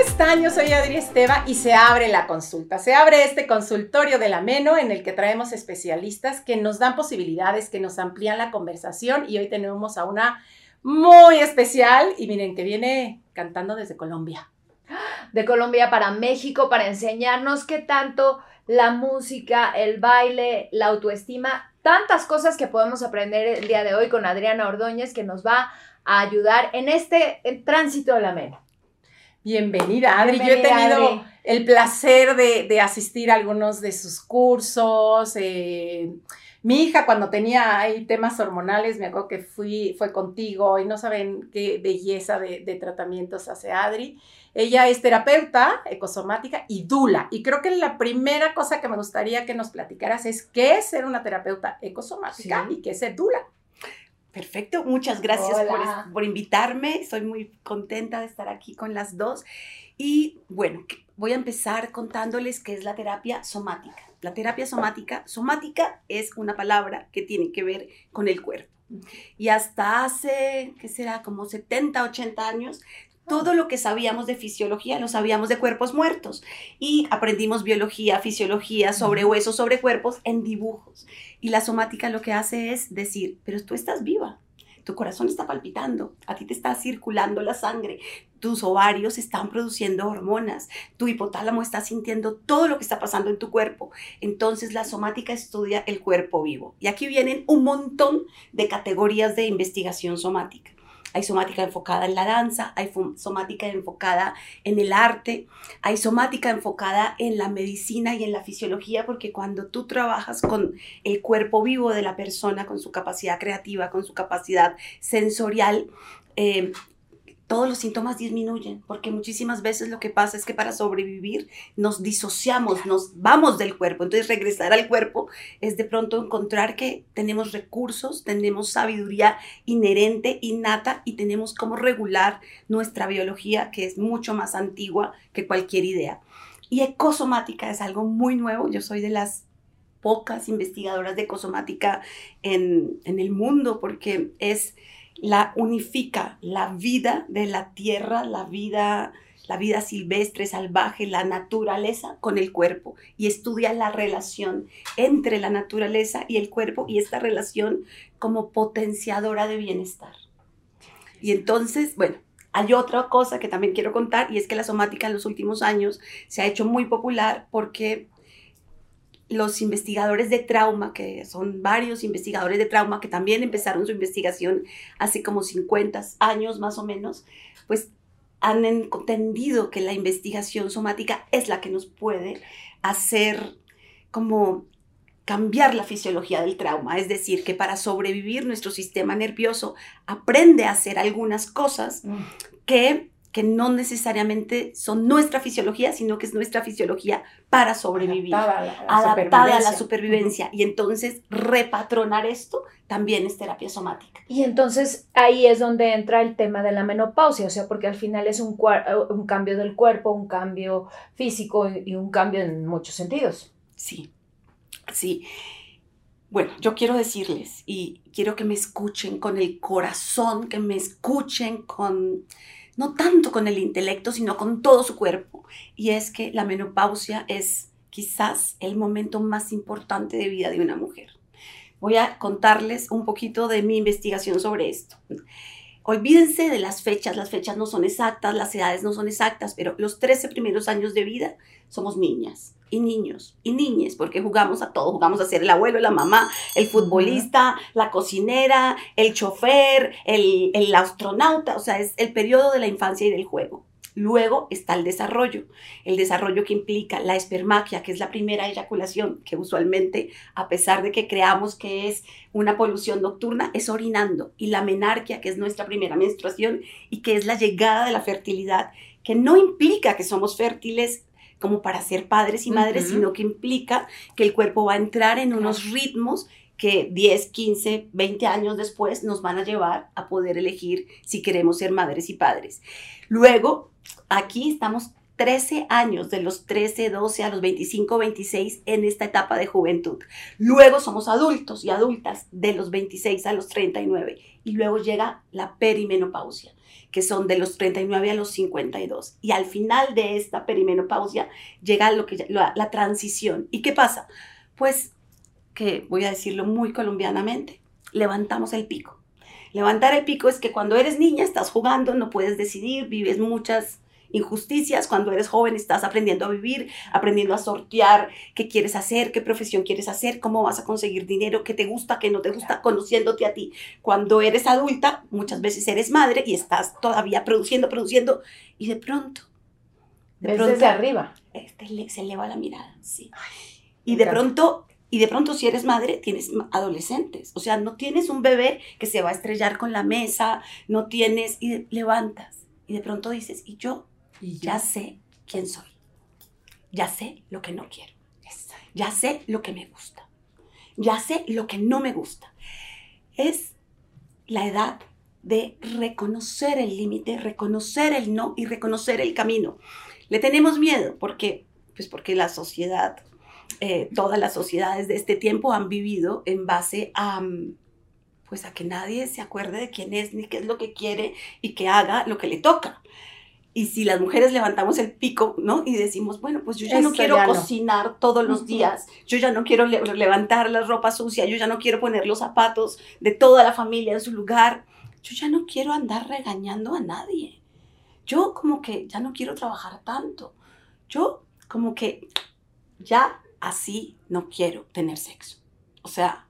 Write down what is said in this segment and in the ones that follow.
están? Yo soy Adri Esteva y se abre la consulta. Se abre este consultorio de la Meno en el que traemos especialistas que nos dan posibilidades, que nos amplían la conversación y hoy tenemos a una muy especial y miren que viene cantando desde Colombia. De Colombia para México para enseñarnos qué tanto la música, el baile, la autoestima, tantas cosas que podemos aprender el día de hoy con Adriana Ordóñez que nos va a ayudar en este tránsito de la Meno. Bienvenida, Adri. Yo he tenido el placer de, asistir a algunos de sus cursos. Eh, mi hija, cuando tenía ahí temas hormonales, me acuerdo que fui, fue contigo y no saben qué belleza de, de tratamientos hace Adri. Ella es terapeuta ecosomática y dula. Y creo que la primera cosa que me gustaría que nos platicaras es qué es ser una terapeuta ecosomática y qué es ser dula. Perfecto, muchas gracias por, invitarme. Estoy muy contenta de estar aquí con las dos. Y bueno, voy a empezar contándoles qué es la terapia somática. La terapia somática, somática es una palabra que tiene que ver con el cuerpo. Y hasta hace, ¿qué será? Como 70, 80 años, todo lo que sabíamos de fisiología lo sabíamos de cuerpos muertos y aprendimos biología, fisiología sobre huesos, sobre cuerpos en dibujos. Y la somática lo que hace es decir, pero tú estás viva, tu corazón está palpitando, a ti te está circulando la sangre, tus ovarios están produciendo hormonas, tu hipotálamo está sintiendo todo lo que está pasando en tu cuerpo. Entonces la somática estudia el cuerpo vivo. Y aquí vienen un montón de categorías de investigación somática hay somática enfocada en la danza, hay somática enfocada en el arte, hay somática enfocada en la medicina y en la fisiología, porque cuando tú trabajas con el cuerpo vivo de la persona, con su capacidad creativa, con su capacidad sensorial, eh, todos los síntomas disminuyen, porque muchísimas veces lo que pasa es que para sobrevivir nos disociamos, nos vamos del cuerpo. Entonces regresar al cuerpo es de pronto encontrar que tenemos recursos, tenemos sabiduría inherente, innata y tenemos cómo regular nuestra biología, que es mucho más antigua que cualquier idea. Y ecosomática es algo muy nuevo. Yo soy de las pocas investigadoras de ecosomática en, en el mundo porque es la unifica la vida de la tierra, la vida, la vida silvestre, salvaje, la naturaleza con el cuerpo y estudia la relación entre la naturaleza y el cuerpo y esta relación como potenciadora de bienestar. Y entonces, bueno, hay otra cosa que también quiero contar y es que la somática en los últimos años se ha hecho muy popular porque los investigadores de trauma, que son varios investigadores de trauma que también empezaron su investigación hace como 50 años más o menos, pues han entendido que la investigación somática es la que nos puede hacer como cambiar la fisiología del trauma, es decir, que para sobrevivir nuestro sistema nervioso aprende a hacer algunas cosas mm. que que no necesariamente son nuestra fisiología, sino que es nuestra fisiología para sobrevivir, adaptada a la, supervivencia. Y entonces repatronar esto también es terapia somática. Y entonces ahí es donde entra el tema de la menopausia, o sea, porque al final es un, un cambio del cuerpo, un cambio físico y un cambio en muchos sentidos. Sí, sí. Bueno, yo quiero decirles y quiero que me escuchen con el corazón, que me escuchen con no tanto con el intelecto, sino con todo su cuerpo. Y es que la menopausia es quizás el momento más importante de vida de una mujer. Voy a contarles un poquito de mi investigación sobre esto. Olvídense de las fechas, las fechas no son exactas, las edades no son exactas, pero los 13 primeros años de vida somos niñas y niños y niñas, porque jugamos a todo, jugamos a ser el abuelo, la mamá, el futbolista, la cocinera, el chofer, el, el astronauta, o sea, es el periodo de la infancia y del juego. Luego está el desarrollo, el desarrollo que implica la espermaquia, que es la primera eyaculación, que usualmente, a pesar de que creamos que es una polución nocturna, es orinando, y la menarquia, que es nuestra primera menstruación y que es la llegada de la fertilidad, que no implica que somos fértiles como para ser padres y madres, sino que implica que el cuerpo va a entrar en unos ritmos que 10, 15, 20 años después nos van a llevar a poder elegir si queremos ser madres y padres. Luego, aquí estamos 13 años, de los 13, 12 a los 25, 26 en esta etapa de juventud. Luego somos adultos y adultas de los 26 a los 39 y luego llega la perimenopausia que son de los 39 a los 52. Y al final de esta perimenopausia llega lo que, la, la transición. ¿Y qué pasa? Pues que voy a decirlo muy colombianamente, levantamos el pico. Levantar el pico es que cuando eres niña estás jugando, no puedes decidir, vives muchas injusticias, cuando eres joven estás aprendiendo a vivir, aprendiendo a sortear qué quieres hacer, qué profesión quieres hacer, cómo vas a conseguir dinero, qué te gusta, qué no te gusta, conociéndote a ti. Cuando eres adulta, muchas veces eres madre y estás todavía produciendo, produciendo y de pronto... De pronto, desde arriba. Este, se eleva la mirada, sí. y de pronto y de pronto si eres madre, tienes adolescentes. O sea, no tienes un bebé que se va a estrellar con la mesa, no tienes, y levantas. Y de pronto dices, ¿y yo? Y ya sé quién soy. Ya sé lo que no quiero. Ya sé lo que me gusta. Ya sé lo que no me gusta. Es la edad de reconocer el límite, reconocer el no y reconocer el camino. Le tenemos miedo porque, pues porque la sociedad eh, todas las sociedades de este tiempo han vivido en base a, mm, pues a que nadie se acuerde de quién es ni qué es lo que quiere y que haga lo que le toca. Y si las mujeres levantamos el pico, ¿no? Y decimos, bueno, pues yo ya no quiero cocinar todos los días, yo ya no quiero levantar la ropa sucia, yo ya no quiero poner los zapatos de toda la familia en su lugar, yo ya no quiero andar regañando a nadie. Yo como que ya no quiero trabajar tanto. Yo como que ya así no quiero tener sexo. O sea,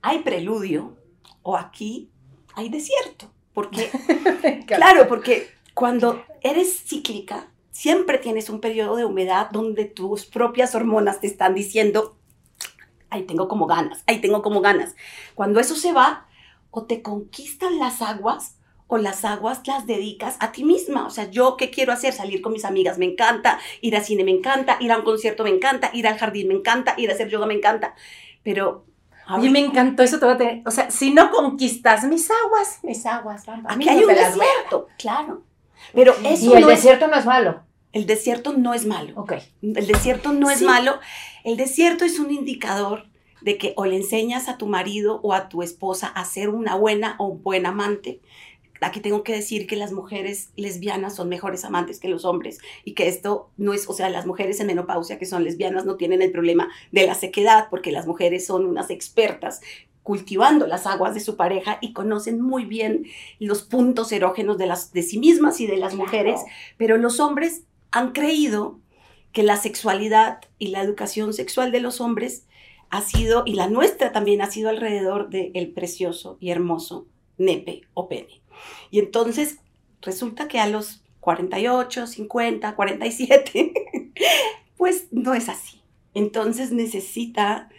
hay preludio o aquí hay desierto. Porque, claro, porque cuando eres cíclica, siempre tienes un periodo de humedad donde tus propias hormonas te están diciendo, ahí tengo como ganas, ahí tengo como ganas. Cuando eso se va, o te conquistan las aguas o las aguas las dedicas a ti misma. O sea, yo qué quiero hacer? Salir con mis amigas me encanta, ir al cine me encanta, ir a un concierto me encanta, ir al jardín me encanta, ir a hacer yoga me encanta. Pero a mí me encantó eso, te voy a tener, o sea, si no conquistas mis aguas, mis aguas, vamos. Aquí hay un desierto, claro. Pero eso y el desierto no es malo. El desierto no es malo. Ok. El desierto no es malo. El desierto es un indicador de que o le enseñas a tu marido o a tu esposa a ser una buena o un buen amante, aquí tengo que decir que las mujeres lesbianas son mejores amantes que los hombres y que esto no es, o sea, las mujeres en menopausia que son lesbianas no tienen el problema de la sequedad porque las mujeres son unas expertas cultivando las aguas de su pareja y conocen muy bien los puntos erógenos de, las, de sí mismas y de las mujeres, pero los hombres han creído que la sexualidad y la educación sexual de los hombres ha sido, y la nuestra también ha sido alrededor del el precioso y hermoso nepe o pene. Y entonces resulta que a los 48, 50, 47, pues no es así. Entonces necesita,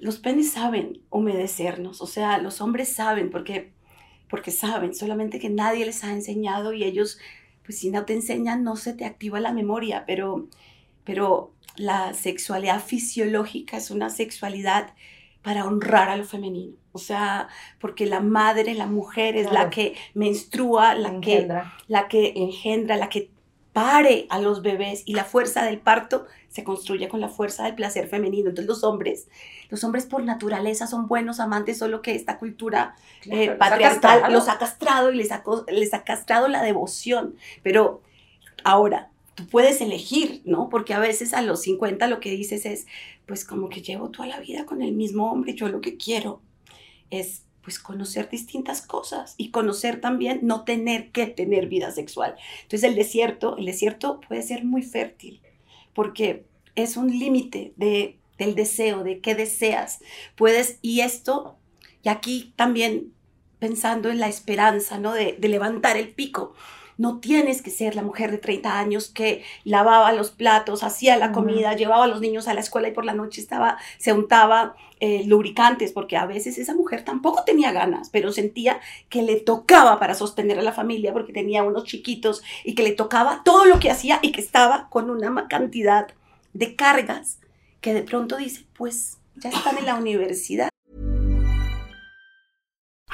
los penes saben humedecernos, o sea, los hombres saben porque, porque saben, solamente que nadie les ha enseñado y ellos, pues si no te enseñan, no se te activa la memoria, pero, pero la sexualidad fisiológica es una sexualidad para honrar a lo femenino. O sea, porque la madre, la mujer es la que menstrua, la que, la que engendra, la que pare a los bebés y la fuerza del parto se construye con la fuerza del placer femenino. Entonces los hombres, los hombres por naturaleza son buenos amantes, solo que esta cultura eh, patriarcal los ha castrado y les ha, les ha castrado la devoción. Pero ahora, tú puedes elegir, ¿no? Porque a veces a los 50 lo que dices es, pues como que llevo toda la vida con el mismo hombre, yo lo que quiero es pues conocer distintas cosas y conocer también no tener que tener vida sexual. Entonces el desierto, el desierto puede ser muy fértil porque es un límite de, del deseo, de qué deseas. Puedes, y esto, y aquí también pensando en la esperanza, ¿no? De, de levantar el pico no tienes que ser la mujer de 30 años que lavaba los platos, hacía la comida, llevaba a los niños a la escuela y por la noche estaba, se untaba eh, lubricantes, porque a veces esa mujer tampoco tenía ganas, pero sentía que le tocaba para sostener a la familia porque tenía unos chiquitos y que le tocaba todo lo que hacía y que estaba con una cantidad de cargas que de pronto dice, pues ya están en la universidad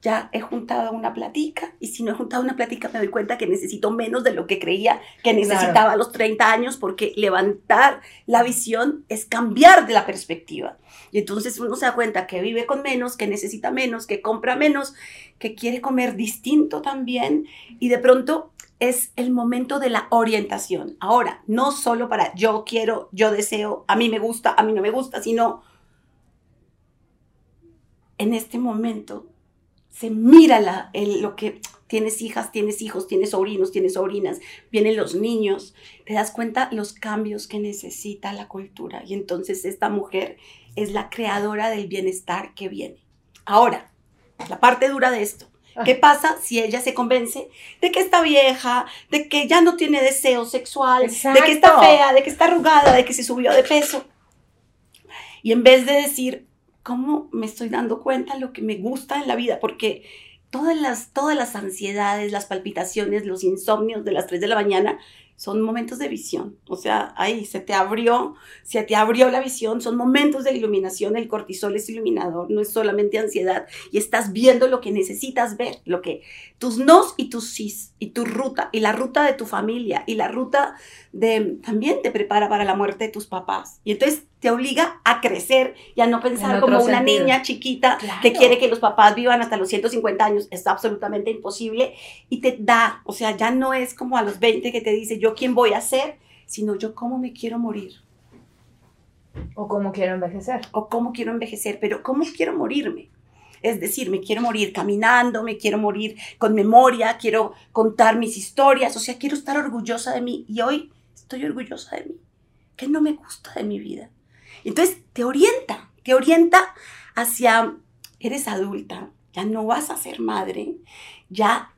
ya he juntado una platica y si no he juntado una platica me doy cuenta que necesito menos de lo que creía que necesitaba a los 30 años porque levantar la visión es cambiar de la perspectiva. Y entonces uno se da cuenta que vive con menos, que necesita menos, que compra menos, que quiere comer distinto también y de pronto es el momento de la orientación. Ahora, no solo para yo quiero, yo deseo, a mí me gusta, a mí no me gusta, sino en este momento se mira la, lo que tienes hijas, tienes hijos, tienes sobrinos, tienes sobrinas, vienen los niños, te das cuenta los cambios que necesita la cultura. Y entonces esta mujer es la creadora del bienestar que viene. Ahora, la parte dura de esto. ¿Qué pasa si ella se convence de que está vieja, de que ya no tiene deseo sexual, de que está fea, de que está arrugada, de que se subió de peso? Y en vez de decir, cómo me estoy dando cuenta de lo que me gusta en la vida, porque todas las, todas las ansiedades, las palpitaciones, los insomnios de las 3 de la mañana son momentos de visión. O sea, ahí se te abrió, se te abrió la visión, son momentos de iluminación. El cortisol es iluminador, no es solamente ansiedad. Y estás viendo lo que necesitas ver, lo que tus nos y tus sís, y tu ruta, y la ruta de tu familia, y la ruta de también te prepara para la muerte de tus papás. Y entonces te obliga a crecer y a no pensar como una niña chiquita que quiere que los papás vivan hasta los 150 años. Es absolutamente imposible y te da, o sea, ya no es como a los 20 que te dice yo quién voy a ser, sino yo cómo me quiero morir. O cómo quiero envejecer. O cómo quiero envejecer, pero cómo quiero morirme. Es decir, me quiero morir caminando, me quiero morir con memoria, quiero contar mis historias, o sea, quiero estar orgullosa de mí y hoy estoy orgullosa de mí. ¿Qué no me gusta de mi vida? Entonces te orienta, te orienta hacia, eres adulta, ya no vas a ser madre, ya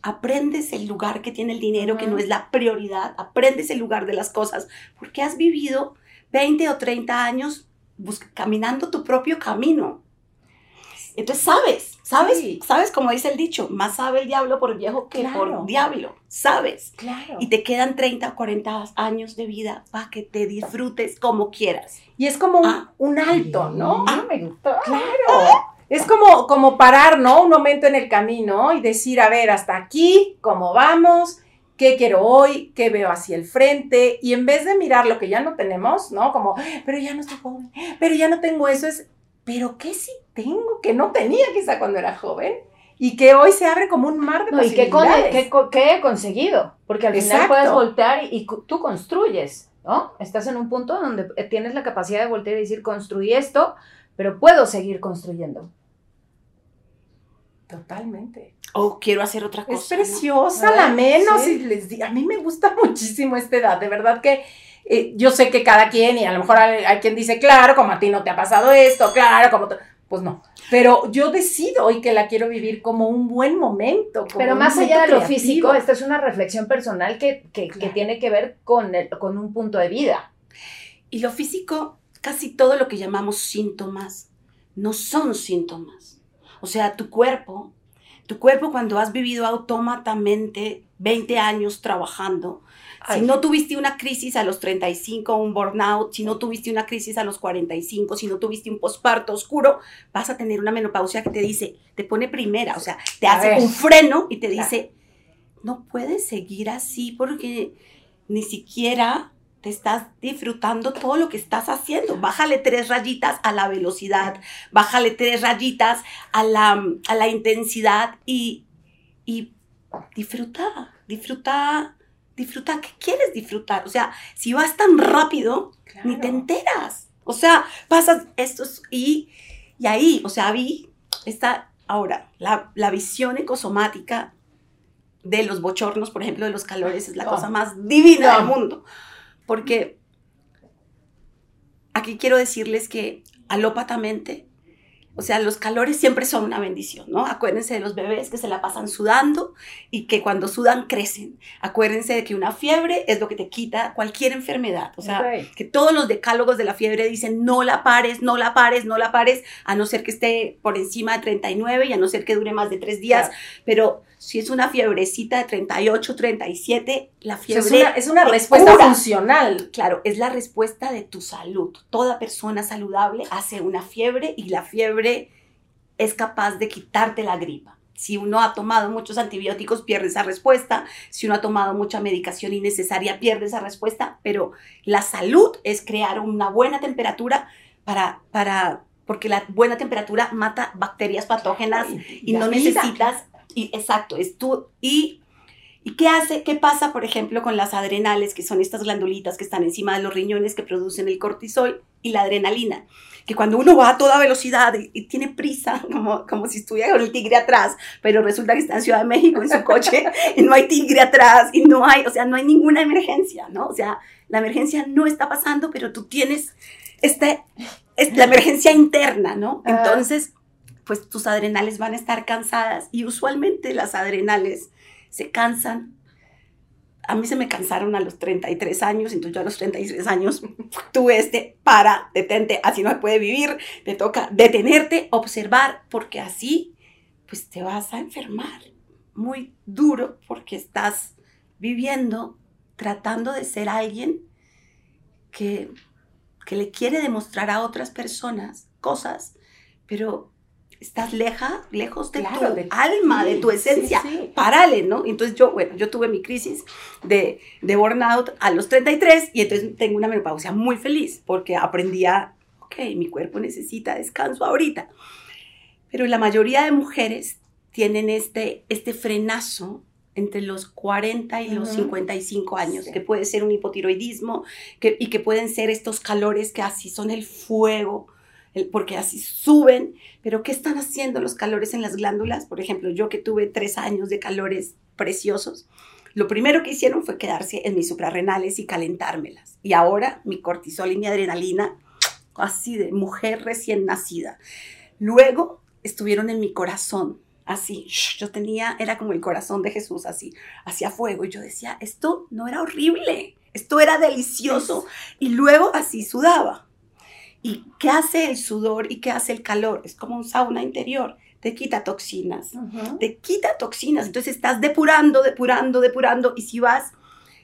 aprendes el lugar que tiene el dinero, que no es la prioridad, aprendes el lugar de las cosas, porque has vivido 20 o 30 años caminando tu propio camino. Entonces sabes, sabes, sabes como dice el dicho, más sabe el diablo por viejo que por diablo, sabes. Claro. Y te quedan 30 o 40 años de vida para que te disfrutes como quieras. Y es como un, ah. alto, ¿no? Ah, me gustó. Claro. Es como, como parar, ¿no? Un momento en el camino y decir, a ver, hasta aquí, ¿cómo vamos? ¿Qué quiero hoy? ¿Qué veo hacia el frente? Y en vez de mirar lo que ya no tenemos, ¿no? Como, pero ya no estoy joven, pero ya no tengo eso, es pero ¿qué sí tengo que no tenía quizá cuando era joven? Y que hoy se abre como un mar de no, posibilidades. ¿Y qué, he conseguido? Porque al final puedes voltear y, tú construyes, ¿no? Estás en un punto donde tienes la capacidad de voltear y decir, construí esto, pero puedo seguir construyendo. Totalmente. O quiero hacer otra cosa. Es preciosa, la menos. Y les a mí me gusta muchísimo esta edad. De verdad que eh, yo sé que cada quien, y a lo mejor hay, quien dice, claro, como a ti no te ha pasado esto, claro, como pues no. Pero yo decido hoy que la quiero vivir como un buen momento. Pero más allá de lo físico, esta es una reflexión personal que, tiene que ver con, con un punto de vida. Y lo físico, casi todo lo que llamamos síntomas, no son síntomas. O sea, tu cuerpo, tu cuerpo cuando has vivido autómatamente 20 años trabajando, si no tuviste una crisis a los 35, un burnout, si no tuviste una crisis a los 45, si no tuviste un posparto oscuro, vas a tener una menopausia que te dice, te pone primera, o sea, te hace un freno y te dice, no puedes seguir así porque ni siquiera te estás disfrutando todo lo que estás haciendo. Bájale tres rayitas a la velocidad, bájale tres rayitas a la, a la intensidad y, y disfruta, disfruta disfruta, ¿qué quieres disfrutar? O sea, si vas tan rápido, ni te enteras. O sea, pasas estos y, y ahí, o sea, vi esta, ahora, la, la visión ecosomática de los bochornos, por ejemplo, de los calores, es la cosa más divina del mundo. Porque aquí quiero decirles que alópatamente o sea, los calores siempre son una bendición, ¿no? Acuérdense de los bebés que se la pasan sudando y que cuando sudan crecen. Acuérdense de que una fiebre es lo que te quita cualquier enfermedad. O sea, que todos los decálogos de la fiebre dicen no la pares, no la pares, no la pares, a no ser que esté por encima de 39 y a no ser que dure más de tres días. Pero si es una fiebrecita de 38, 37, la fiebre... es una, respuesta funcional. Claro, es la respuesta de tu salud. Toda persona saludable hace una fiebre y la fiebre es capaz de quitarte la gripa. Si uno ha tomado muchos antibióticos, pierde esa respuesta. Si uno ha tomado mucha medicación innecesaria, pierde esa respuesta. Pero la salud es crear una buena temperatura para, para porque la buena temperatura mata bacterias patógenas y, no necesitas y, exacto, es tú. Y, ¿Y qué hace? ¿Qué pasa, por ejemplo, con las adrenales, que son estas glandulitas que están encima de los riñones que producen el cortisol y la adrenalina? Que cuando uno va a toda velocidad y, tiene prisa, como, como si estuviera con el tigre atrás, pero resulta que está en Ciudad de México en su coche y no hay tigre atrás y no hay, o sea, no hay ninguna emergencia, ¿no? O sea, la emergencia no está pasando, pero tú tienes este, es la emergencia interna, ¿no? Ah. Entonces, pues tus adrenales van a estar cansadas y usualmente las adrenales se cansan. A mí se me cansaron a los 33 años, entonces yo a los 33 años tuve este para, detente, así no se puede vivir, te toca detenerte, observar, porque así pues te vas a enfermar muy duro porque estás viviendo tratando de ser alguien que, que le quiere demostrar a otras personas cosas, pero estás leja, lejos de tu alma, de tu esencia. Párale, ¿no? Entonces yo, bueno, yo tuve mi crisis de, de burnout a los 33 y entonces tengo una menopausia muy feliz porque aprendí a, ok, mi cuerpo necesita descanso ahorita. Pero la mayoría de mujeres tienen este, este frenazo entre los 40 y los 55 años, que puede ser un hipotiroidismo que, y que pueden ser estos calores que así son el fuego porque así suben, pero ¿qué están haciendo los calores en las glándulas? Por ejemplo, yo que tuve tres años de calores preciosos, lo primero que hicieron fue quedarse en mis suprarrenales y calentármelas. Y ahora mi cortisol y mi adrenalina, así de mujer recién nacida. Luego estuvieron en mi corazón, así. Yo tenía, era como el corazón de Jesús, así, hacia fuego. Y yo decía, esto no era horrible, esto era delicioso. Y luego así sudaba. ¿Y qué hace el sudor y qué hace el calor? Es como un sauna interior. Te quita toxinas, te quita toxinas. Entonces estás depurando, depurando, depurando. Y si vas,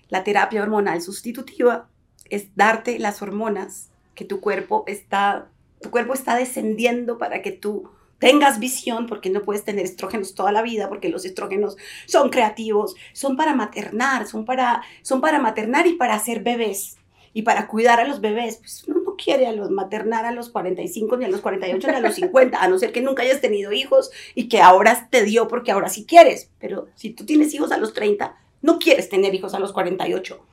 la terapia hormonal sustitutiva es darte las hormonas que tu cuerpo está, tu cuerpo está descendiendo para que tú tengas visión, porque no puedes tener estrógenos toda la vida, porque los estrógenos son creativos, son para maternar, son para, son para maternar y para hacer bebés y para cuidar a los bebés. Pues no, quiere a los maternar a los 45, ni a los 48, ni a los 50, a no ser que nunca hayas tenido hijos y que ahora te dio porque ahora sí quieres. Pero si tú tienes hijos a los 30, no quieres tener hijos a los 48.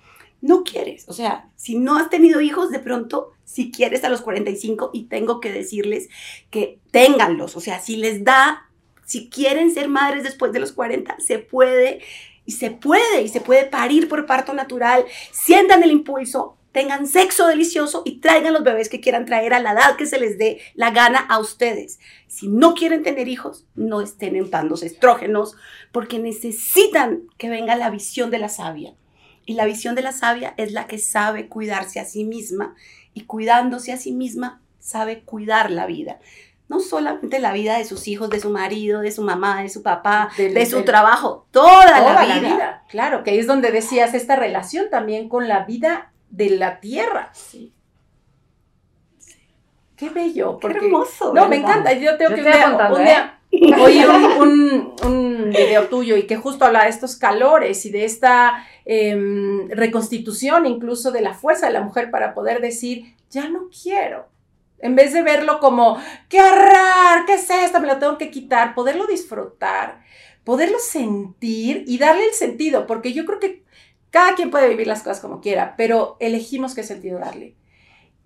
No quieres. O sea, si no has tenido hijos, de pronto, si quieres a los 45, y tengo que decirles que ténganlos. O sea, si les da, si quieren ser madres después de los 40, se puede y se puede, y se puede parir por parto natural, sientan el impulso, tengan sexo delicioso y traigan los bebés que quieran traer a la edad que se les dé la gana a ustedes. Si no quieren tener hijos, no estén entrando estrógenos porque necesitan que venga la visión de la sabia. Y la visión de la sabia es la que sabe cuidarse a sí misma y cuidándose a sí misma sabe cuidar la vida. no solamente la vida de sus hijos, de su marido, de su mamá, de su papá, Del- de su del- trabajo, toda, Toda la, vida. Claro, que ahí es donde decías esta relación también con la vida de la tierra. Sí. Qué bello. Qué hermoso. No, me encanta. Yo tengo Yo que un día, apuntando, un día oí un, un, un video tuyo y que justo habla de estos calores y de esta em, reconstitución incluso de la fuerza de la mujer para poder decir, ya no quiero. En vez de verlo como, qué horror, qué es esto, me lo tengo que quitar, poderlo disfrutar, poderlo sentir y darle el sentido, porque yo creo que cada quien puede vivir las cosas como quiera, pero elegimos qué sentido darle.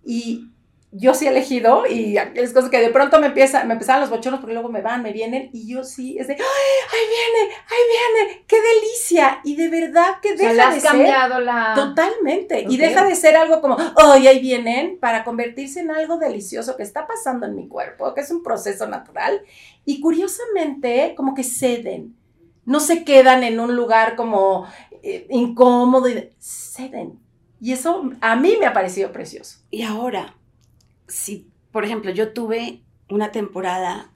Y yo sí he elegido y es cosa que de pronto me empieza, me empezaban los bochornos porque luego me van, me vienen y yo sí es de, ¡ay, ahí viene, ahí viene! ¡Qué delicia! Y de verdad que O sea, deja le has de ser cambiado la... totalmente y Ok. deja de ser algo como, ¡ay, ahí vienen! para convertirse en algo delicioso que está pasando en mi cuerpo, que es un proceso natural y curiosamente como que ceden. No se quedan en un lugar como eh, incómodo, y ceden. Y eso a mí me ha parecido precioso. Y ahora, si, por ejemplo, yo tuve una temporada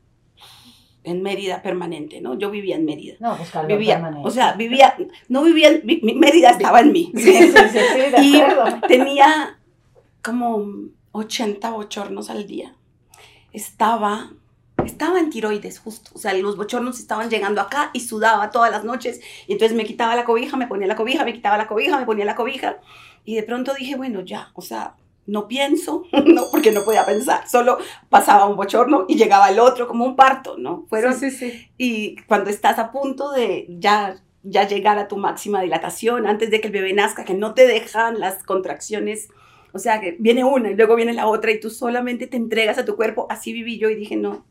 en Mérida permanente, ¿no? Yo vivía en Mérida. No, pues calor Vivía, permanente. o sea, vivía, no vivía, en- mi, mi Mérida estaba en mí. Sí, sí, sí, sí, Y tenía como 80 bochornos al día. Estaba, estaba en tiroides justo. O sea, los bochornos estaban llegando acá y sudaba todas las noches. Y entonces me quitaba la cobija, me ponía la cobija, me quitaba la cobija, me ponía la cobija. Y de pronto dije, bueno, ya, o sea, no pienso, no, porque no podía pensar. Solo pasaba un bochorno y llegaba el otro como un parto, ¿no? Fueron sí, sí, sí. y cuando estás a punto de ya, ya llegar a tu máxima dilatación, antes de que el bebé nazca, que no te dejan las contracciones, o sea, que viene una y luego viene la otra y tú solamente te entregas a tu cuerpo, así viví yo y dije, no,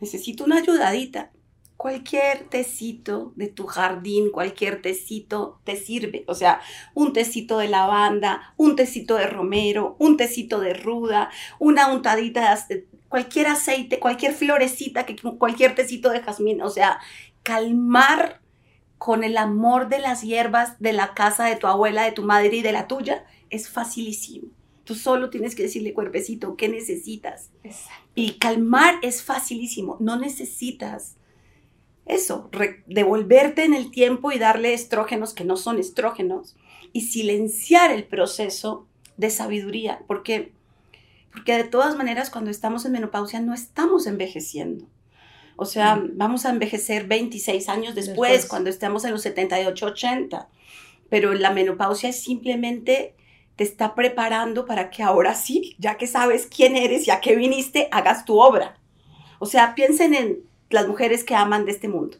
necesito una ayudadita. Cualquier tecito de tu jardín, cualquier tecito te sirve. O sea, un tecito de lavanda, un tecito de romero, un tecito de ruda, una untadita de cualquier aceite, cualquier florecita, que, cualquier tecito de jazmín. O sea, calmar con el amor de las hierbas de la casa de tu abuela, de tu madre y de la tuya es facilísimo. Tú solo tienes que decirle, cuerpecito, ¿qué necesitas? Y calmar es facilísimo. No necesitas eso, devolverte en el tiempo y darle estrógenos que no son estrógenos y silenciar el proceso de sabiduría, porque, porque de todas maneras cuando estamos en menopausia no estamos envejeciendo. O sea, vamos a envejecer 26 años después, Después. cuando estemos en los 78, 80. Pero la menopausia es simplemente te está preparando para que ahora sí, ya que sabes quién eres y a qué viniste, hagas tu obra. O sea, piensen en las mujeres que aman de este mundo,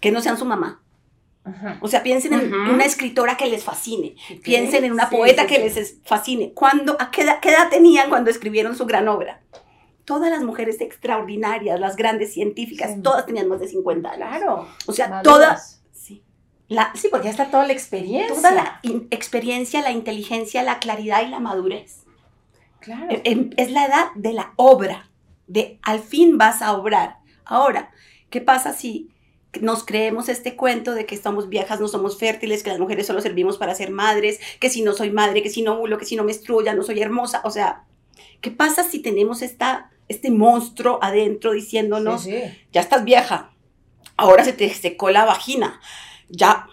que no sean su mamá. O sea, piensen en una escritora que les fascine, piensen en una Sí, poeta sí, que sí. les es- fascine. ¿Cuándo, a qué edad, qué edad tenían cuando escribieron su gran obra? Todas las mujeres extraordinarias, las grandes científicas, Sí. todas tenían más de 50 años. Claro. O sea, Maduras. todas, la, Sí, porque ya está toda la experiencia. toda la experiencia, la inteligencia, la claridad y la madurez. Claro. Es la edad de la obra, de al fin vas a obrar. Ahora, ¿qué pasa si nos creemos este cuento de que estamos viejas, no somos fértiles, que las mujeres solo servimos para ser madres, que si no soy madre, que si no ovulo, que si no menstruo ya no soy hermosa? O sea, ¿qué pasa si tenemos esta, este monstruo adentro diciéndonos, Sí, sí. ya estás vieja, ahora se te secó la vagina, ya...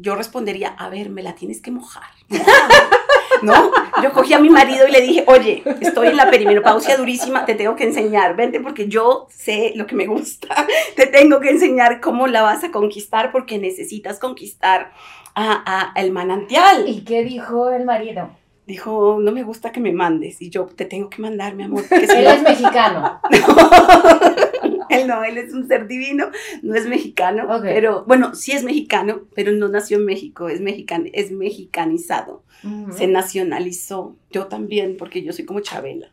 Yo respondería, a ver, me la tienes que mojar. ¿No? Yo cogí a mi marido y le dije, oye, estoy en la perimenopausia durísima, te tengo que enseñar, vente porque yo sé lo que me gusta, te tengo que enseñar cómo la vas a conquistar porque necesitas conquistar a, a el manantial. ¿Y qué dijo el marido? Dijo, no me gusta que me mandes y yo te tengo que mandar, mi amor. si Él no- es mexicano. él no, él es un ser divino, no es mexicano, pero bueno, sí es mexicano, pero no nació en México, es, mexican, es mexicanizado, se nacionalizó. Yo también, porque yo soy como Chabela.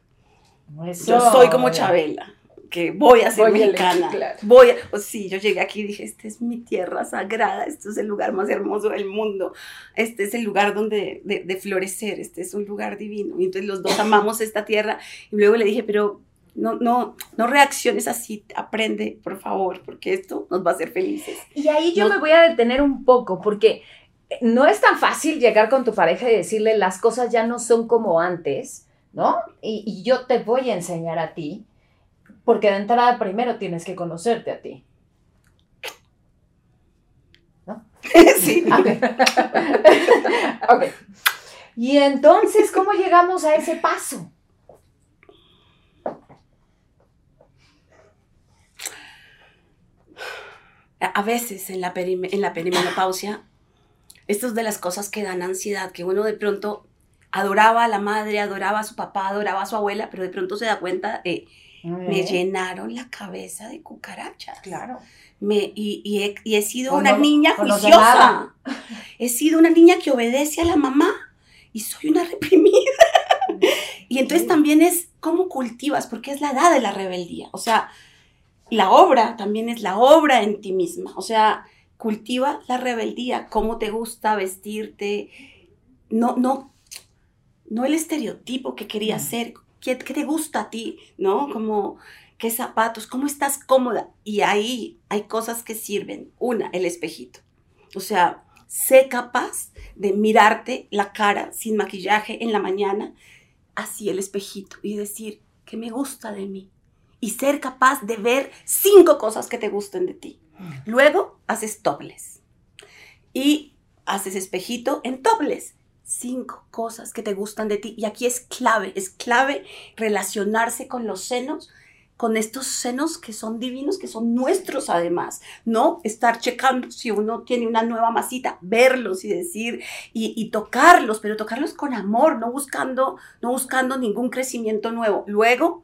Eso, Yo soy como mira. Chabela, que voy a ser Voy a mexicana. claro. Voy a, pues sí, yo llegué aquí y dije, esta es mi tierra sagrada, este es el lugar más hermoso del mundo, este es el lugar donde de, de florecer, este es un lugar divino. Y entonces los dos amamos esta tierra. Y luego le dije, pero no, no, no reacciones así, aprende, por favor, porque esto nos va a hacer felices. Y ahí yo me voy a detener un poco porque no es tan fácil llegar con tu pareja y decirle las cosas ya no son como antes, ¿no? Y, y yo te voy a enseñar a ti, porque de entrada primero tienes que conocerte a ti. ¿No? Sí. ok. Y entonces, ¿cómo llegamos a ese paso? A veces en la, en la perimenopausia, esto es de las cosas que dan ansiedad, que uno de pronto adoraba a la madre, adoraba a su papá, adoraba a su abuela, pero de pronto se da cuenta de, me llenaron la cabeza de cucarachas. Claro. Me, y, y he, y he sido una no- niña no juiciosa. nada. He sido una niña que obedece a la mamá y soy una reprimida. y entonces también es cómo cultivas, porque es la edad de la rebeldía. O sea, la obra también es la obra en ti misma. O sea, cultiva la rebeldía, cómo te gusta vestirte. No, no, no el estereotipo que querías ser. ¿Qué, qué te gusta a ti? ¿No? Como qué zapatos, cómo estás cómoda. Y ahí hay cosas que sirven. Una, el espejito. O sea, sé capaz de mirarte la cara sin maquillaje en la mañana, así el espejito, y decir que me gusta de mí. Y ser capaz de ver cinco cosas que te gusten de ti. Luego haces topless. Y haces espejito en topless. Cinco cosas que te gustan de ti. Y aquí es clave, es clave relacionarse con los senos con estos senos que son divinos, que son nuestros además, ¿no? Estar checando si uno tiene una nueva masita, verlos y decir, y, y tocarlos, pero tocarlos con amor, no buscando, no buscando ningún crecimiento nuevo. Luego,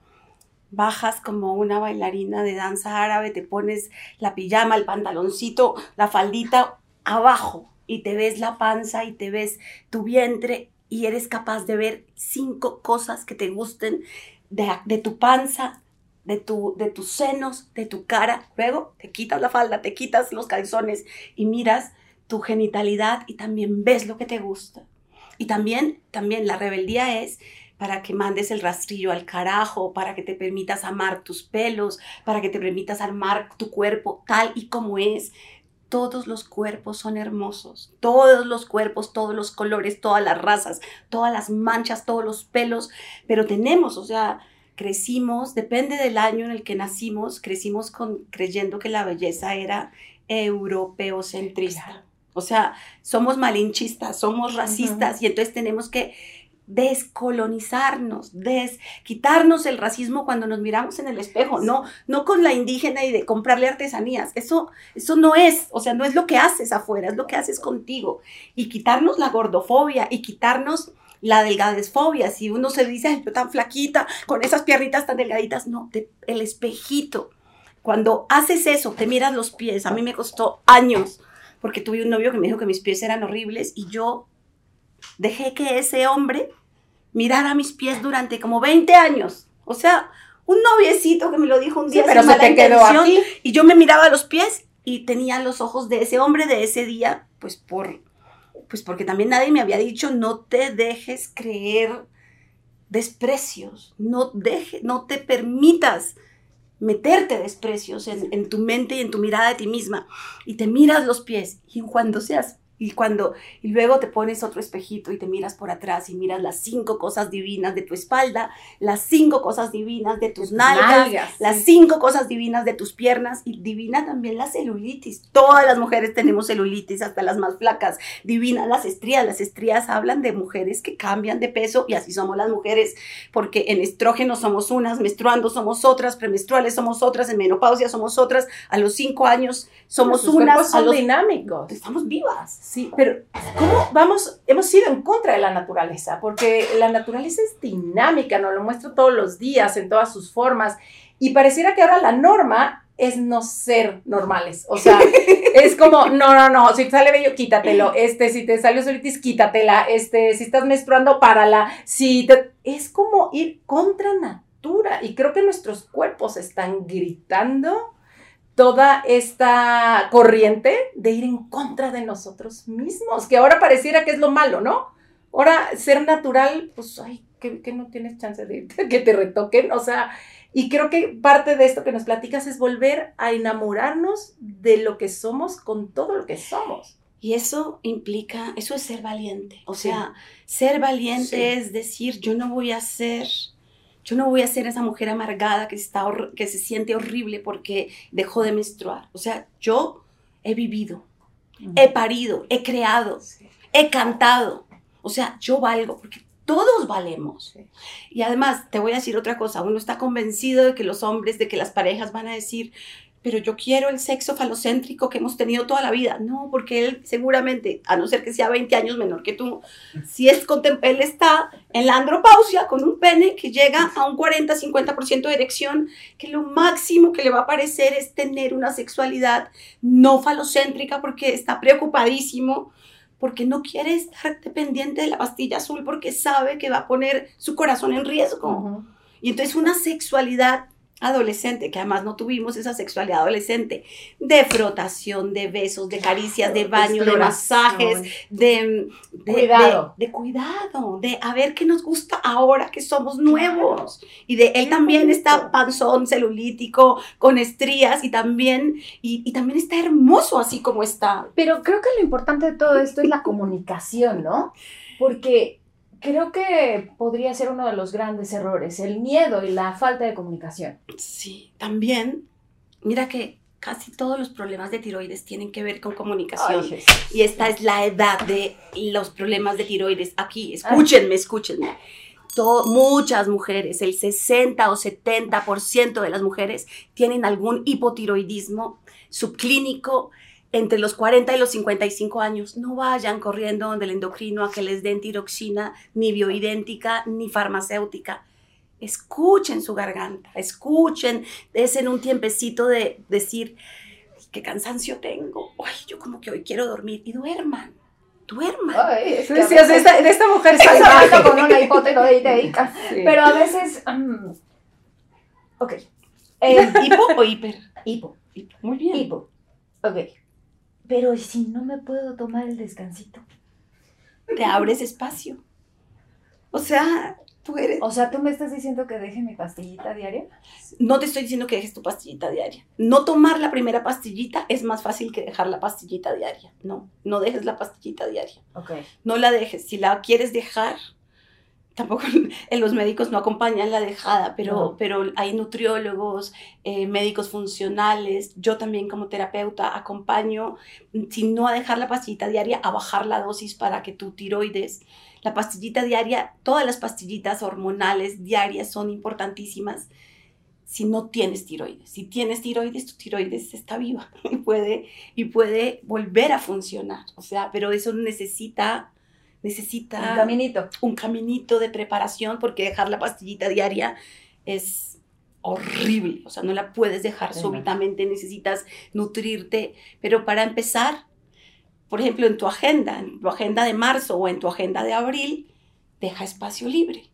bajas como una bailarina de danza árabe, te pones la pijama, el pantaloncito, la faldita abajo y te ves la panza y te ves tu vientre y eres capaz de ver cinco cosas que te gusten de, de tu panza, de, tu, de tus senos, de tu cara. Luego te quitas la falda, te quitas los calzones y miras tu genitalidad y también ves lo que te gusta. Y también, también la rebeldía es para que mandes el rastrillo al carajo, para que te permitas amar tus pelos, para que te permitas amar tu cuerpo tal y como es. Todos los cuerpos son hermosos, todos los cuerpos, todos los colores, todas las razas, todas las manchas, todos los pelos, pero tenemos, o sea, crecimos, depende del año en el que nacimos, crecimos con, creyendo que la belleza era europeocentrista. Claro. O sea, somos malinchistas, somos racistas y entonces tenemos que descolonizarnos, des, quitarnos el racismo cuando nos miramos en el espejo, no, no con la indígena y de comprarle artesanías. Eso, eso no es, o sea, no es lo que haces afuera, es lo que haces contigo. Y quitarnos la gordofobia y quitarnos la delgadesfobia. Si uno se dice, yo tan flaquita, con esas piernitas tan delgaditas, no, el espejito. Cuando haces eso, te miras los pies. A mí me costó años, porque tuve un novio que me dijo que mis pies eran horribles y yo dejé que ese hombre mirara mis pies durante como 20 años. O sea, un noviecito que me lo dijo un Sí, día pero sin se te quedó intención, aquí. y yo me miraba los pies y tenía los ojos de ese hombre de ese día, pues por pues porque también nadie me había dicho no te dejes creer desprecios, no deje, no te permitas meterte desprecios en, en tu mente y en tu mirada de ti misma y te miras los pies y cuando seas y cuando y luego te pones otro espejito y te miras por atrás y miras las cinco cosas divinas de tu espalda, las cinco cosas divinas de tus nalgas, nalgas, las sí. cinco cosas divinas de tus piernas y divina también la celulitis. Todas las mujeres tenemos celulitis, hasta las más flacas. Divina las estrías. Las estrías hablan de mujeres que cambian de peso y así somos las mujeres, porque en estrógeno somos unas, menstruando somos otras, premenstruales somos otras, en menopausia somos otras, a los cinco años somos unas, a los dinámicos. estamos vivas. Sí, pero ¿cómo vamos? Hemos ido en contra de la naturaleza, porque la naturaleza es dinámica, nos lo muestra todos los días, en todas sus formas, y pareciera que ahora la norma es no ser normales. O sea, es como, no, no, no, si te sale bello, quítatelo. Este, si te sale celulitis, quítatela. Este, si estás menstruando, párala. Si te... Es como ir contra natura. Y creo que nuestros cuerpos están gritando toda esta corriente de ir en contra de nosotros mismos, que ahora pareciera que es lo malo, ¿no? Ahora, ser natural, pues, ay, que, que no tienes chance de irte, que te retoquen, o sea, y creo que parte de esto que nos platicas es volver a enamorarnos de lo que somos con todo lo que somos. Y eso implica, eso es ser valiente. O sea, ser valiente es decir, yo no voy a ser, yo no voy a ser esa mujer amargada que, está, que se siente horrible porque dejó de menstruar. O sea, yo he vivido, he parido, he creado, he cantado. O sea, yo valgo porque todos valemos. Y además, te voy a decir otra cosa, uno está convencido de que los hombres, de que las parejas van a decir, pero yo quiero el sexo falocéntrico que hemos tenido toda la vida. No, porque él seguramente, a no ser que sea 20 años menor que tú, si es él está en la andropausia con un pene que llega a un 40-50% de erección, que lo máximo que le va a parecer es tener una sexualidad no falocéntrica porque está preocupadísimo, porque no quiere estar dependiente de la pastilla azul porque sabe que va a poner su corazón en riesgo. Y entonces una sexualidad adolescente, que además no tuvimos esa sexualidad adolescente, de frotación, de besos, de caricias, de baño, de masajes, de, cuidado. De, cuidado, de a ver qué nos gusta ahora que somos nuevos. Y de él también está panzón, celulítico, con estrías y también, y, y también está hermoso así como está. Pero creo que lo importante de todo esto es la comunicación, ¿no? Porque creo que podría ser uno de los grandes errores, el miedo y la falta de comunicación. Sí, también, mira que casi todos los problemas de tiroides tienen que ver con comunicación. y esta es la edad de los problemas de tiroides. Aquí, escúchenme, escúchenme. muchas mujeres, el 60 o 70% de las mujeres tienen algún hipotiroidismo subclínico entre los 40 y los 55 años, no vayan corriendo donde el endocrino a que les den tiroxina, ni bioidéntica, ni farmacéutica. Escuchen su garganta, escuchen, en un tiempecito de decir, qué cansancio tengo, ay, yo como que hoy quiero dormir, y duerman, duerman. Ay, es de, esta, mujer salvaje con una hipotiroideica. Pero a veces, um, ok. Eh, ¿Hipo o hiper? Hipo. hipo. Muy bien. Hipo. Ok. Pero si no me puedo tomar el descansito? Te abres espacio. O sea, tú eres... O sea, ¿tú me estás diciendo que deje mi pastillita diaria? No te estoy diciendo que dejes tu pastillita diaria. No tomar la primera pastillita es más fácil que dejar la pastillita diaria. No, no dejes la pastillita diaria. Ok. No la dejes. Si la quieres dejar, tampoco los médicos no acompañan la dejada, pero, pero hay nutriólogos, eh, médicos funcionales, yo también como terapeuta acompaño, si no a dejar la pastillita diaria, a bajar la dosis para que tu tiroides, la pastillita diaria, todas las pastillitas hormonales diarias son importantísimas si no tienes tiroides. Si tienes tiroides, tu tiroides está viva y puede, y puede volver a funcionar. O sea, pero eso necesita necesita un caminito. Un caminito de preparación porque dejar la pastillita diaria es horrible, o sea, no la puedes dejar súbitamente, necesitas nutrirte, pero para empezar, por ejemplo, en tu agenda, en tu agenda de marzo o en tu agenda de abril, deja espacio libre.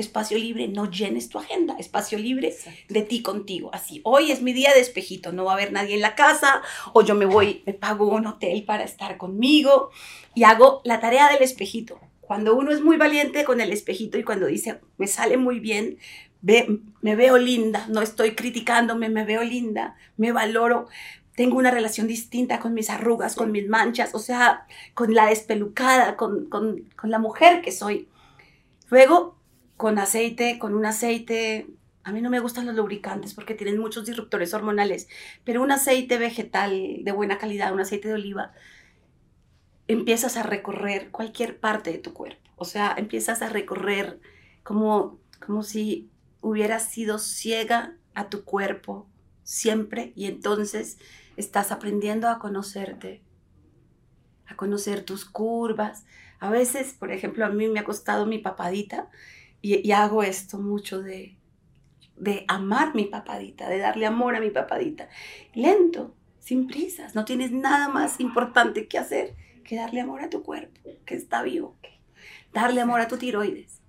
Espacio libre, no llenes tu agenda, espacio libre de ti contigo. Así, hoy es mi día de espejito, no va a haber nadie en la casa, o yo me voy, me pago un hotel para estar conmigo, y hago la tarea del espejito. Cuando uno es muy valiente con el espejito y cuando dice, me sale muy bien, ve, me veo linda, no estoy criticándome, me veo linda, me valoro, tengo una relación distinta con mis arrugas, con mis manchas, o sea, con la despelucada, con, con, con la mujer que soy. Luego, con aceite, con un aceite, a mí no me gustan los lubricantes porque tienen muchos disruptores hormonales, pero un aceite vegetal de buena calidad, un aceite de oliva, empiezas a recorrer cualquier parte de tu cuerpo. O sea, empiezas a recorrer como, como si hubieras sido ciega a tu cuerpo siempre y entonces estás aprendiendo a conocerte, a conocer tus curvas. A veces, por ejemplo, a mí me ha costado mi papadita y, y hago esto mucho de, de amar mi papadita, de darle amor a mi papadita. Lento, sin prisas, no tienes nada más importante que hacer que darle amor a tu cuerpo, que está vivo, darle amor a tu tiroides.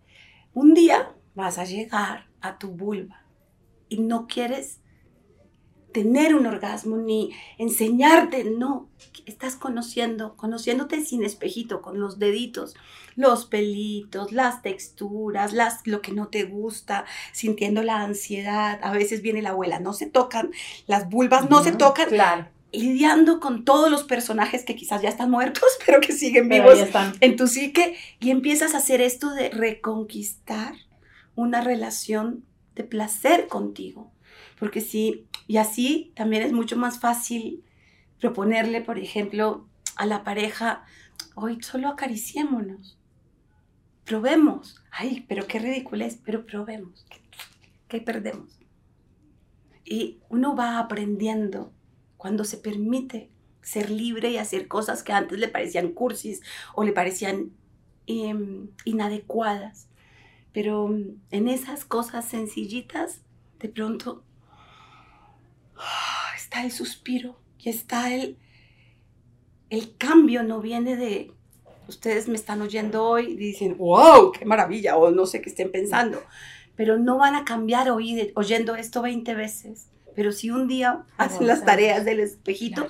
Un día vas a llegar a tu vulva y no quieres tener un orgasmo ni enseñarte, no, estás conociendo, conociéndote sin espejito, con los deditos, los pelitos, las texturas, las, lo que no te gusta, sintiendo la ansiedad. A veces viene la abuela, no se tocan, las vulvas no se tocan. Claro lidiando con todos los personajes que quizás ya están muertos, pero que siguen vivos en tu psique, y empiezas a hacer esto de reconquistar una relación de placer contigo. Porque sí, y así también es mucho más fácil proponerle, por ejemplo, a la pareja, hoy solo acariciémonos, probemos. Ay, pero qué ridículo es, pero probemos. ¿Qué, perdemos? Y uno va aprendiendo cuando se permite ser libre y hacer cosas que antes le parecían cursis o le parecían em, inadecuadas. Pero mm, en esas cosas sencillitas, de pronto ah, está el suspiro y está el, el cambio, no viene de, ustedes me están oyendo hoy y dicen, wow, qué maravilla, o no sé qué estén pensando, pero no van a cambiar oyendo esto 20 veces. Pero si un día hacen las tareas del espejito,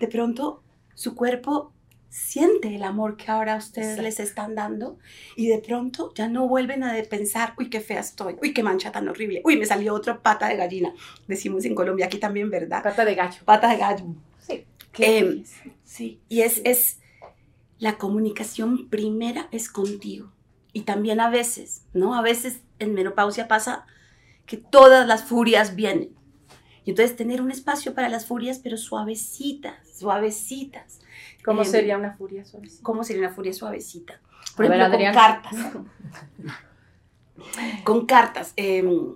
de pronto su cuerpo siente el amor que ahora ustedes les están dando y de pronto ya no vuelven a pensar, uy, qué fea estoy, uy, qué mancha tan horrible, uy, me salió otra pata de gallina, decimos en Colombia, aquí también, ¿verdad? Pata de gallo. Pata de gallo. Sí. Em, sí. Y es, es la comunicación primera es contigo. Y también a veces, ¿no? A veces en menopausia pasa que todas las furias vienen. Y entonces tener un espacio para las furias, pero suavecitas, suavecitas. ¿Cómo em, sería una furia suavecita? ¿Cómo sería una furia suavecita? Por ejemplo, con cartas. con cartas. Em,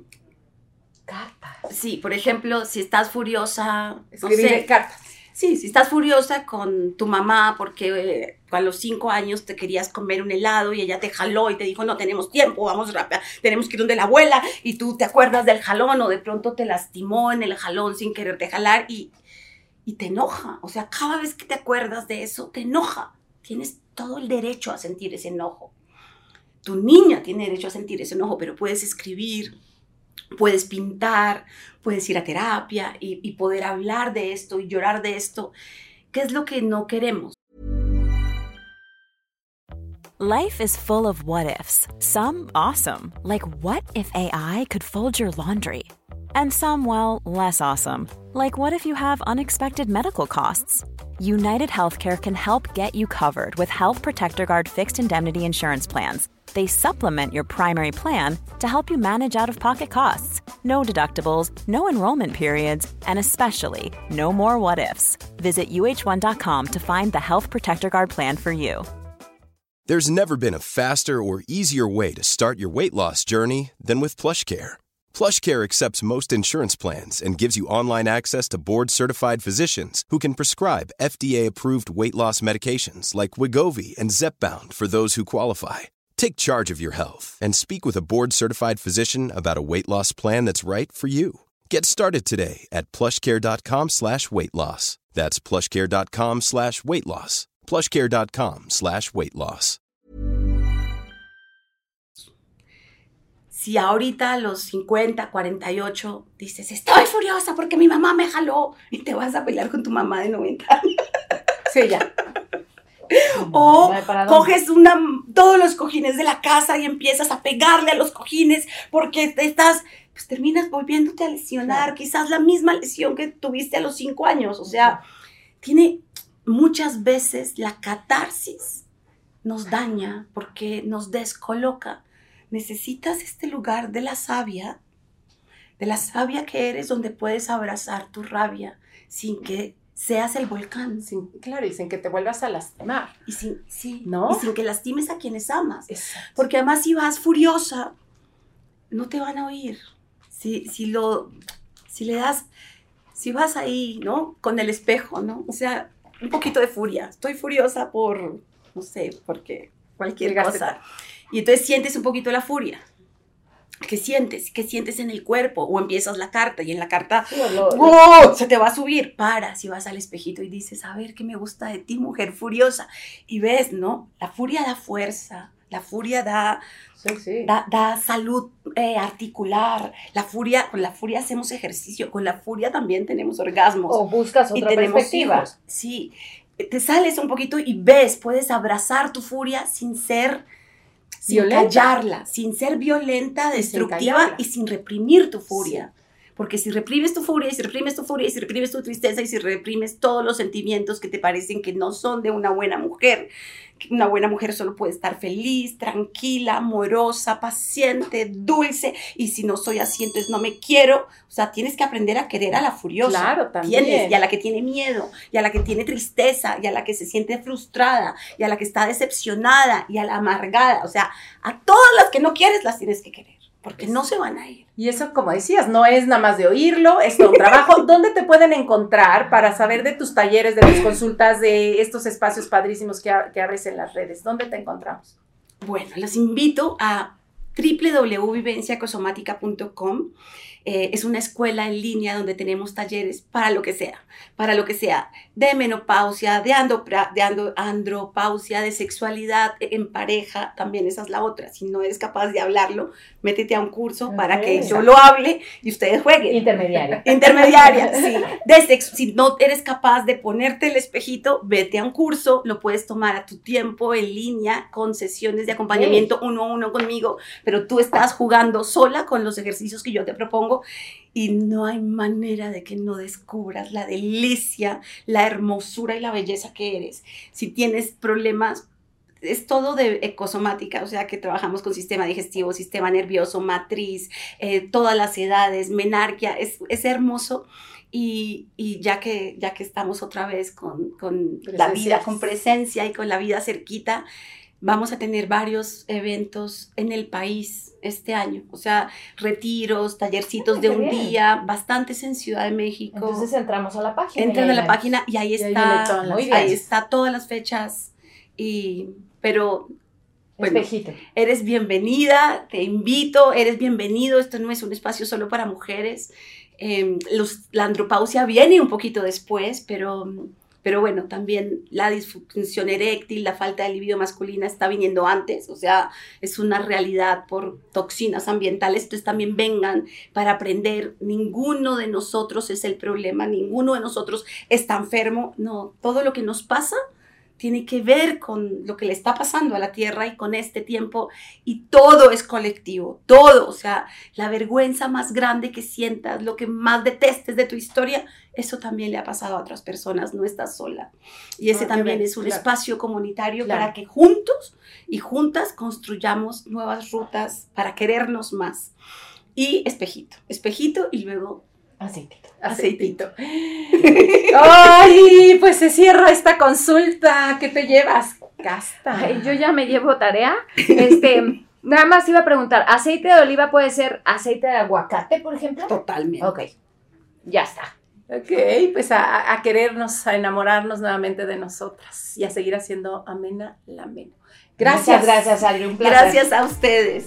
cartas. Sí, por ejemplo, si estás furiosa. Escribir cartas. Sí, si estás furiosa con tu mamá porque eh, a los cinco años te querías comer un helado y ella te jaló y te dijo, no tenemos tiempo, vamos rápido, tenemos que ir donde la abuela y tú te acuerdas del jalón o de pronto te lastimó en el jalón sin quererte jalar y y te enoja. O sea, cada vez que te acuerdas de eso, te enoja. Tienes todo el derecho a sentir ese enojo. Tu niña tiene derecho a sentir ese enojo, pero puedes escribir, puedes pintar, puedes ir a terapia y, y poder hablar de esto y llorar de esto. ¿Qué es lo que no queremos? Life is full of what ifs. Some awesome, like what if AI could fold your laundry? And some, well, less awesome. Like what if you have unexpected medical costs? United Healthcare can help get you covered with Health Protector Guard fixed indemnity insurance plans. They supplement your primary plan to help you manage out of pocket costs. No deductibles, no enrollment periods, and especially no more what ifs. Visit uh1.com to find the Health Protector Guard plan for you. There's never been a faster or easier way to start your weight loss journey than with PlushCare PlushCare accepts most insurance plans and gives you online access to board-certified physicians who can prescribe FDA-approved weight loss medications like Wigovi and Zepbound for those who qualify. Take charge of your health and speak with a board-certified physician about a weight loss plan that's right for you. Get started today at plushcare.com slash weight loss. That's plushcare.com slash weight loss. plushcare.com slash weight loss. si ahorita a los 50, 48 dices, estoy furiosa porque mi mamá me jaló y te vas a pelear con tu mamá de 90 años. Sí, ya. O coges una, todos los cojines de la casa y empiezas a pegarle a los cojines porque te estás, pues terminas volviéndote a lesionar, quizás la misma lesión que tuviste a los 5 años. O sea, tiene muchas veces la catarsis nos daña porque nos descoloca. Necesitas este lugar de la sabia, de la sabia que eres, donde puedes abrazar tu rabia sin que seas el volcán. Sin, claro, y sin que te vuelvas a lastimar. Y sin, sí, ¿no? Y sin que lastimes a quienes amas. Porque además si vas furiosa, no te van a oír. Si, si, lo, si le das, si vas ahí, ¿no? Con el espejo, ¿no? O sea, un poquito de furia. Estoy furiosa por, no sé, porque cualquier cosa. Y entonces sientes un poquito la furia. ¿Qué sientes? ¿Qué sientes en el cuerpo? O empiezas la carta y en la carta ¡oh! se te va a subir. Para, si vas al espejito y dices, a ver, ¿qué me gusta de ti, mujer furiosa? Y ves, ¿no? La furia da fuerza, la furia da, da, salud eh, articular. La furia, con la furia hacemos ejercicio, con la furia también tenemos orgasmos. O buscas otra y perspectiva. Sí, te sales un poquito y ves, puedes abrazar tu furia sin ser sin callarla, sin ser violenta, destructiva y sin reprimir tu furia. Porque si reprimes tu furia, y si reprimes tu furia, y si reprimes tu tristeza, y si reprimes todos los sentimientos que te parecen que no son de una buena mujer, una buena mujer solo puede estar feliz, tranquila, amorosa, paciente, dulce, y si no soy así, entonces no me quiero. O sea, tienes que aprender a querer a la furiosa. Claro, también. y a la que tiene miedo, y a la que tiene tristeza, y a la que se siente frustrada, y a la que está decepcionada, y a la amargada. O sea, a todas las que no quieres las tienes que querer, porque no se van a ir. Y eso, como decías, no es nada más de oírlo, es todo un trabajo. ¿Dónde te pueden encontrar para saber de tus talleres, de tus consultas, de estos espacios padrísimos que, que abres en las redes? ¿Dónde te encontramos? Bueno, los invito a www.vivenciacosomática.com. Eh, es una escuela en línea donde tenemos talleres para lo que sea, para lo que sea, de menopausia, de, de andropausia, de sexualidad en pareja, también esa es la otra. Si no eres capaz de hablarlo, métete a un curso para que yo lo hable y ustedes jueguen. Intermediaria. Intermediaria, sí. De si no eres capaz de ponerte el espejito, vete a un curso, lo puedes tomar a tu tiempo en línea con sesiones de acompañamiento uno a uno conmigo, pero tú estás jugando sola con los ejercicios que yo te propongo y no hay manera de que no descubras la delicia, la hermosura y la belleza que eres. Si tienes problemas, es todo de ecosomática, o sea que trabajamos con sistema digestivo, sistema nervioso, matriz, eh, todas las edades, menarquia, es, es hermoso. Y, y, ya, que, ya que estamos otra vez con, con la vida, con presencia y con la vida cerquita, Vamos a tener varios eventos en el país este año, o sea, retiros, tallercitos de un día, bastantes en Ciudad de México. Entonces entramos a la página. Entran a la página y ahí está, ahí, está todas las fechas y, pero bueno, eres bienvenida, te invito, eres bienvenido, esto no es un espacio solo para mujeres. Em, los, la andropausia viene un poquito después, pero pero bueno, también la disfunción eréctil, la falta de libido masculina está viniendo antes, o sea, es una realidad por toxinas ambientales, entonces también vengan para aprender, ninguno de nosotros es el problema, ninguno de nosotros está enfermo, no, todo lo que nos pasa tiene que ver con lo que le está pasando a la Tierra y con este tiempo y todo es colectivo, todo, o sea, la vergüenza más grande que sientas, lo que más detestes de tu historia, eso también le ha pasado a otras personas, no estás sola. Y ese también es un espacio comunitario para que juntos y juntas construyamos nuevas rutas para querernos más. Y espejito, espejito y luego Aceitito. Aceitito. Ay, pues se cierra esta consulta. ¿Qué te llevas? Casta. yo ya me llevo tarea. Este, nada más iba a preguntar, ¿aceite de oliva puede ser aceite de aguacate, por ejemplo? Totalmente. Ok. Ya está. Ok, pues a, querernos, a enamorarnos nuevamente de nosotras y a seguir haciendo amena la amena. Gracias. gracias, Adri. Un placer. Gracias a ustedes.